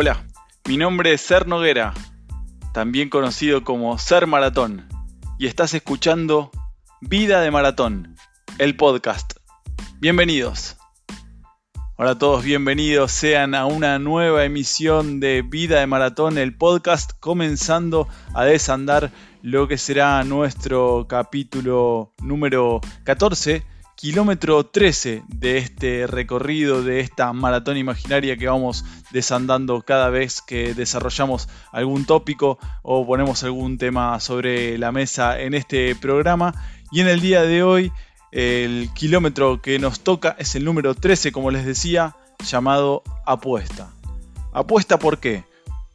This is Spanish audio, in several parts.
Hola, mi nombre es Ser Noguera, también conocido como Ser Maratón, y estás escuchando Vida de Maratón, el podcast. Bienvenidos. Hola a todos, bienvenidos sean a una nueva emisión de Vida de Maratón, el podcast, comenzando a desandar lo que será nuestro capítulo número 14 kilómetro 13 de este recorrido, de esta maratón imaginaria que vamos desandando cada vez que desarrollamos algún tópico o ponemos algún tema sobre la mesa en este programa. Y en el día de hoy el kilómetro que nos toca es el número 13, como les decía, llamado apuesta. ¿Apuesta por qué?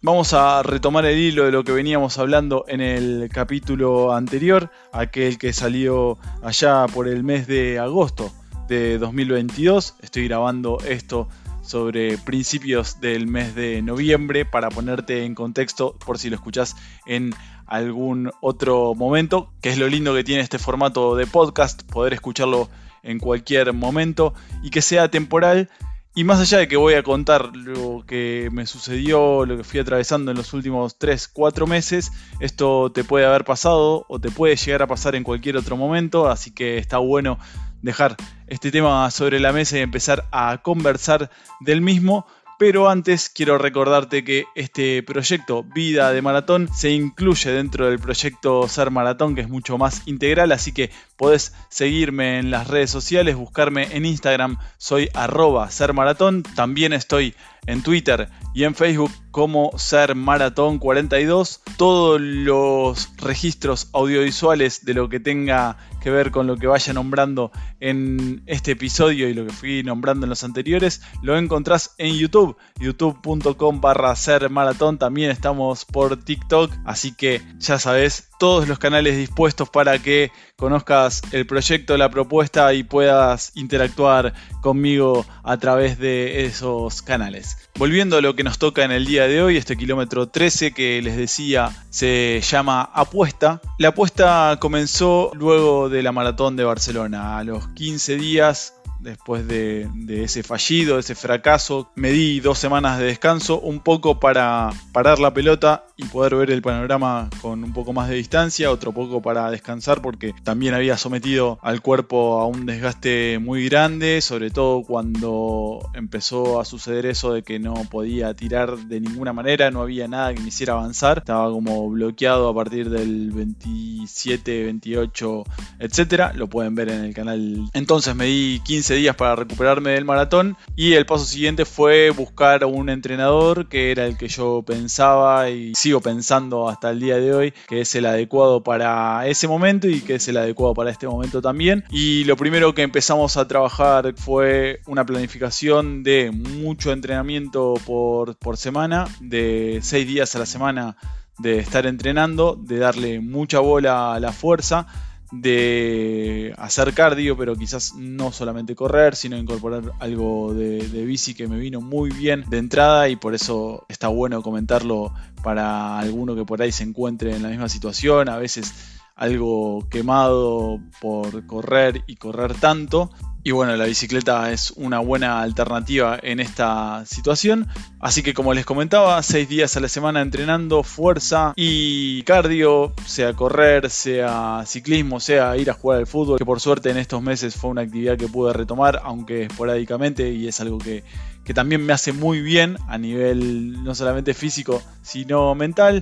Vamos a retomar el hilo de lo que veníamos hablando en el capítulo anterior, aquel que salió allá por el mes de agosto de 2022. Estoy grabando esto sobre principios del mes de noviembre para ponerte en contexto por si lo escuchás en algún otro momento, que es lo lindo que tiene este formato de podcast, poder escucharlo en cualquier momento y que sea temporal y más allá de que voy a contar lo que me sucedió, lo que fui atravesando en los últimos 3, 4 meses, esto te puede haber pasado o te puede llegar a pasar en cualquier otro momento, así que está bueno dejar este tema sobre la mesa y empezar a conversar del mismo, pero antes quiero recordarte que este proyecto Vida de Maratón se incluye dentro del proyecto Ser Maratón, que es mucho más integral, así que podés seguirme en las redes sociales, buscarme en Instagram, soy arroba Ser Maratón, también estoy en Twitter y en Facebook como Ser Maratón 42. Todos los registros audiovisuales de lo que tenga que ver con lo que vaya nombrando en este episodio y lo que fui nombrando en los anteriores, lo encontrás en YouTube, youtube.com barra Ser Maratón. También estamos por TikTok, así que ya sabes, todos los canales dispuestos para que conozcas el proyecto, la propuesta y puedas interactuar conmigo a través de esos canales. Volviendo a lo que nos toca en el día de hoy, este kilómetro 13 que les decía se llama apuesta. La apuesta comenzó luego de la maratón de Barcelona. A los 15 días después de, ese fallido, ese fracaso. Me di dos semanas de descanso, un poco para parar la pelota y poder ver el panorama con un poco más de distancia, otro poco para descansar porque también había sometido al cuerpo a un desgaste muy grande, sobre todo cuando empezó a suceder eso de que no podía tirar de ninguna manera, no había nada que me hiciera avanzar, estaba como bloqueado a partir del 27, 28, etcétera, lo pueden ver en el canal. Entonces me di 15 días para recuperarme del maratón y el paso siguiente fue buscar un entrenador que era el que yo pensaba y sigo pensando hasta el día de hoy que es el adecuado para ese momento y que es el adecuado para este momento también. Y lo primero que empezamos a trabajar fue una planificación de mucho entrenamiento por, por semana, de seis días a la semana de estar entrenando, de darle mucha bola a la fuerza de hacer cardio, pero quizás no solamente correr, sino incorporar algo de, bici que me vino muy bien de entrada y por eso está bueno comentarlo para alguno que por ahí se encuentre en la misma situación, a veces algo quemado por correr y correr tanto. Y bueno, la bicicleta es una buena alternativa en esta situación. Así que como les comentaba, seis días a la semana entrenando fuerza y cardio, sea correr, sea ciclismo, sea ir a jugar al fútbol, que por suerte en estos meses fue una actividad que pude retomar, aunque esporádicamente, y es algo que, que también me hace muy bien a nivel no solamente físico, sino mental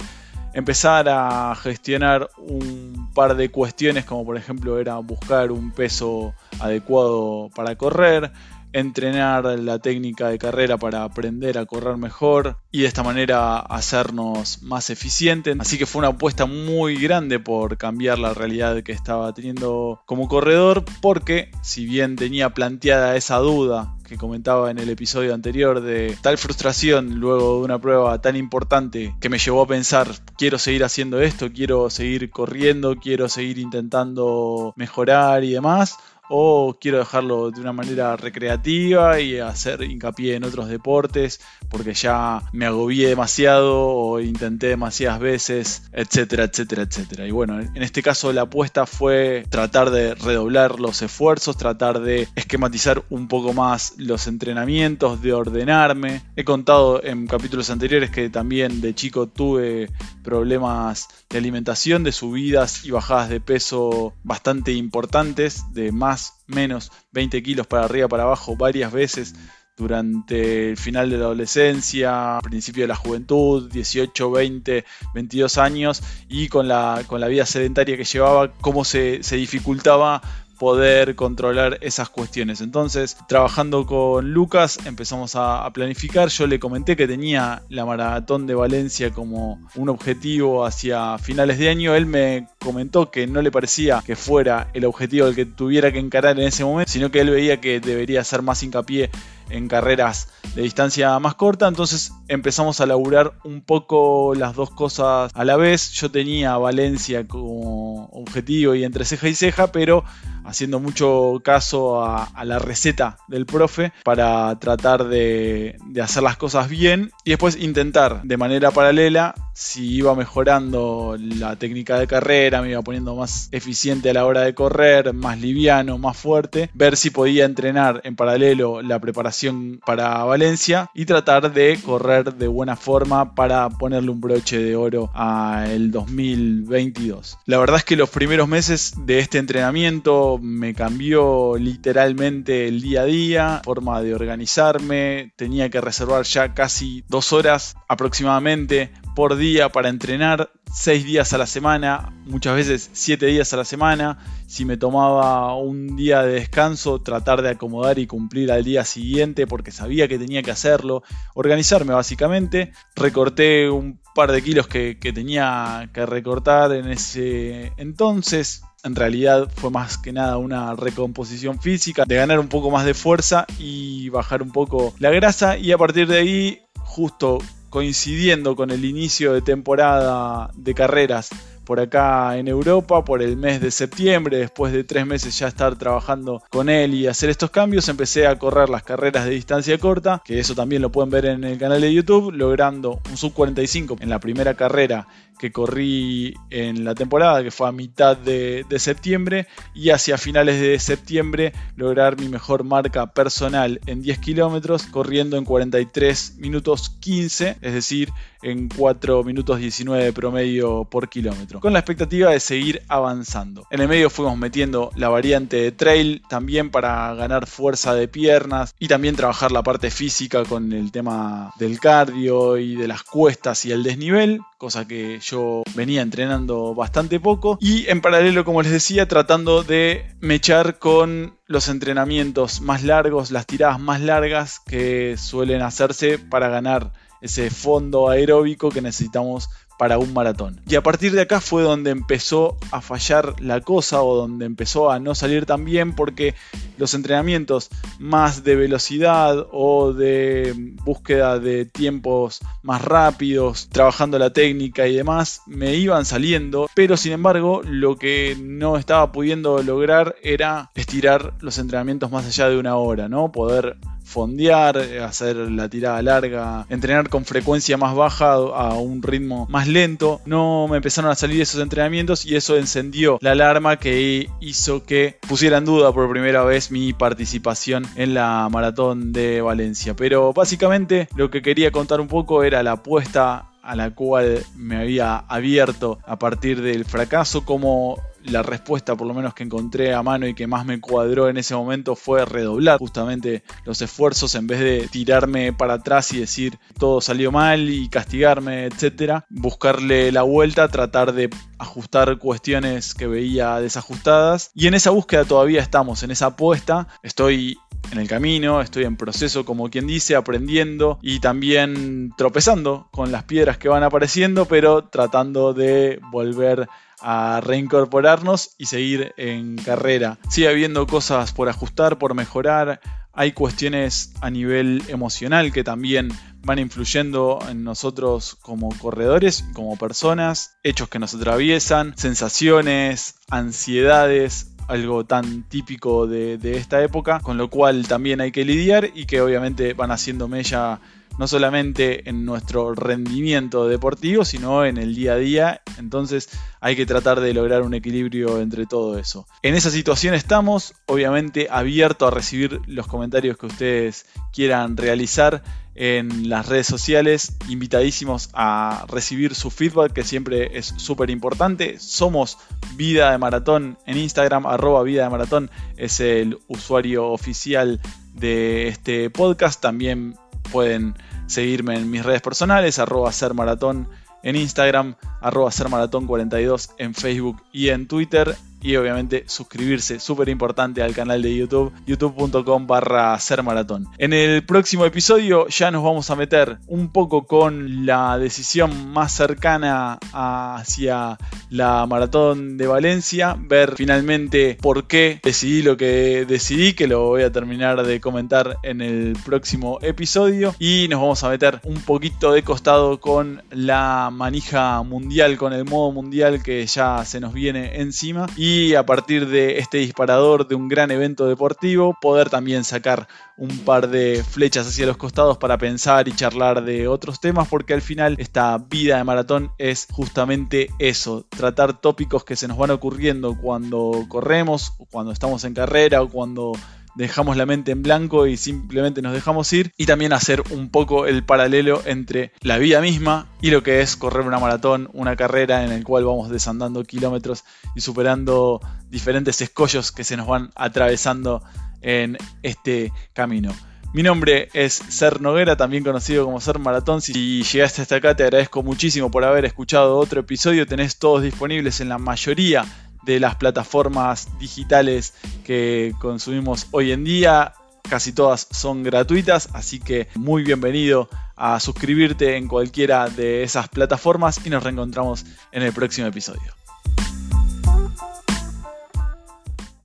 empezar a gestionar un par de cuestiones como por ejemplo era buscar un peso adecuado para correr, entrenar la técnica de carrera para aprender a correr mejor y de esta manera hacernos más eficientes. Así que fue una apuesta muy grande por cambiar la realidad que estaba teniendo como corredor porque si bien tenía planteada esa duda que comentaba en el episodio anterior de tal frustración luego de una prueba tan importante que me llevó a pensar, quiero seguir haciendo esto, quiero seguir corriendo, quiero seguir intentando mejorar y demás, o quiero dejarlo de una manera recreativa y hacer hincapié en otros deportes porque ya me agobié demasiado o intenté demasiadas veces, etcétera, etcétera, etcétera. Y bueno, en este caso la apuesta fue tratar de redoblar los esfuerzos, tratar de esquematizar un poco más los entrenamientos, de ordenarme. He contado en capítulos anteriores que también de chico tuve problemas de alimentación, de subidas y bajadas de peso bastante importantes, de más, menos 20 kilos para arriba, para abajo varias veces durante el final de la adolescencia, principio de la juventud, 18, 20, 22 años, y con la, con la vida sedentaria que llevaba, cómo se, se dificultaba poder controlar esas cuestiones. Entonces, trabajando con Lucas, empezamos a, planificar. Yo le comenté que tenía la maratón de Valencia como un objetivo hacia finales de año. Él me comentó que no le parecía que fuera el objetivo el que tuviera que encarar en ese momento, sino que él veía que debería hacer más hincapié en carreras de distancia más corta, entonces empezamos a laburar un poco las dos cosas a la vez. Yo tenía Valencia como objetivo y entre ceja y ceja, pero haciendo mucho caso a, la receta del profe para tratar de, hacer las cosas bien y después intentar de manera paralela si iba mejorando la técnica de carrera, me iba poniendo más eficiente a la hora de correr, más liviano, más fuerte, ver si podía entrenar en paralelo la preparación para Valencia y tratar de correr de buena forma para ponerle un broche de oro al 2022. La verdad es que los primeros meses de este entrenamiento me cambió literalmente el día a día, forma de organizarme, tenía que reservar ya casi dos horas aproximadamente por día para entrenar, seis días a la semana, muchas veces siete días a la semana. Si me tomaba un día de descanso, tratar de acomodar y cumplir al día siguiente porque sabía que tenía que hacerlo. Organizarme básicamente. Recorté un par de kilos que, que tenía que recortar en ese entonces. En realidad fue más que nada una recomposición física, de ganar un poco más de fuerza y bajar un poco la grasa. Y a partir de ahí, justo coincidiendo con el inicio de temporada de carreras por acá en Europa por el mes de septiembre, después de tres meses ya estar trabajando con él y hacer estos cambios, empecé a correr las carreras de distancia corta, que eso también lo pueden ver en el canal de YouTube, logrando un sub 45 en la primera carrera que corrí en la temporada, que fue a mitad de, septiembre, y hacia finales de septiembre lograr mi mejor marca personal en 10 kilómetros, corriendo en 43 minutos 15, es decir, en 4 minutos 19 de promedio por kilómetro, con la expectativa de seguir avanzando. En el medio fuimos metiendo la variante de trail también para ganar fuerza de piernas y también trabajar la parte física con el tema del cardio y de las cuestas y el desnivel, cosa que yo venía entrenando bastante poco. Y en paralelo, como les decía, tratando de mechar con los entrenamientos más largos, las tiradas más largas que suelen hacerse para ganar ese fondo aeróbico que necesitamos para un maratón. Y a partir de acá fue donde empezó a fallar la cosa o donde empezó a no salir tan bien porque los entrenamientos más de velocidad o de búsqueda de tiempos más rápidos, trabajando la técnica y demás, me iban saliendo, pero sin embargo lo que no estaba pudiendo lograr era estirar los entrenamientos más allá de una hora, ¿no? Poder fondear, hacer la tirada larga, entrenar con frecuencia más baja a un ritmo más lento. No me empezaron a salir esos entrenamientos y eso encendió la alarma que hizo que pusiera en duda por primera vez mi participación en la maratón de Valencia. Pero básicamente lo que quería contar un poco era la apuesta a la cual me había abierto a partir del fracaso, como la respuesta por lo menos que encontré a mano y que más me cuadró en ese momento fue redoblar justamente los esfuerzos en vez de tirarme para atrás y decir todo salió mal y castigarme, etcétera, buscarle la vuelta, tratar de ajustar cuestiones que veía desajustadas. Y en esa búsqueda todavía estamos, en esa apuesta, estoy en el camino, estoy en proceso, como quien dice, aprendiendo y también tropezando con las piedras que van apareciendo, pero tratando de volver a reincorporarnos y seguir en carrera. Sigue habiendo cosas por ajustar, por mejorar. Hay cuestiones a nivel emocional que también van influyendo en nosotros como corredores, como personas, hechos que nos atraviesan, sensaciones, ansiedades, algo tan típico de, de esta época, con lo cual también hay que lidiar y que obviamente van haciendo mella no solamente en nuestro rendimiento deportivo, sino en el día a día. Entonces hay que tratar de lograr un equilibrio entre todo eso. En esa situación estamos, obviamente abierto a recibir los comentarios que ustedes quieran realizar en las redes sociales, invitadísimos a recibir su feedback que siempre es súper importante. Somos Vida de Maratón en Instagram, arroba Vida de Maratón es el usuario oficial de este podcast. También pueden seguirme en mis redes personales, arroba ser maratón en Instagram, arroba ser maratón 42 en Facebook y en Twitter y obviamente suscribirse, súper importante al canal de YouTube, youtube.com barra ser maratón. En el próximo episodio ya nos vamos a meter un poco con la decisión más cercana hacia la maratón de Valencia, ver finalmente por qué decidí lo que decidí, que lo voy a terminar de comentar en el próximo episodio y nos vamos a meter un poquito de costado con la manija mundial, con el modo mundial que ya se nos viene encima y y a partir de este disparador de un gran evento deportivo poder también sacar un par de flechas hacia los costados para pensar y charlar de otros temas porque al final esta vida de maratón es justamente eso, tratar tópicos que se nos van ocurriendo cuando corremos, cuando estamos en carrera o cuando dejamos la mente en blanco y simplemente nos dejamos ir y también hacer un poco el paralelo entre la vida misma y lo que es correr una maratón, una carrera en el cual vamos desandando kilómetros y superando diferentes escollos que se nos van atravesando en este camino. Mi nombre es Ser Noguera, también conocido como Ser Maratón. Si llegaste hasta acá, te agradezco muchísimo por haber escuchado otro episodio. Tenés todos disponibles en la mayoría de las plataformas digitales que consumimos hoy en día. Casi todas son gratuitas, así que muy bienvenido a suscribirte en cualquiera de esas plataformas y nos reencontramos en el próximo episodio.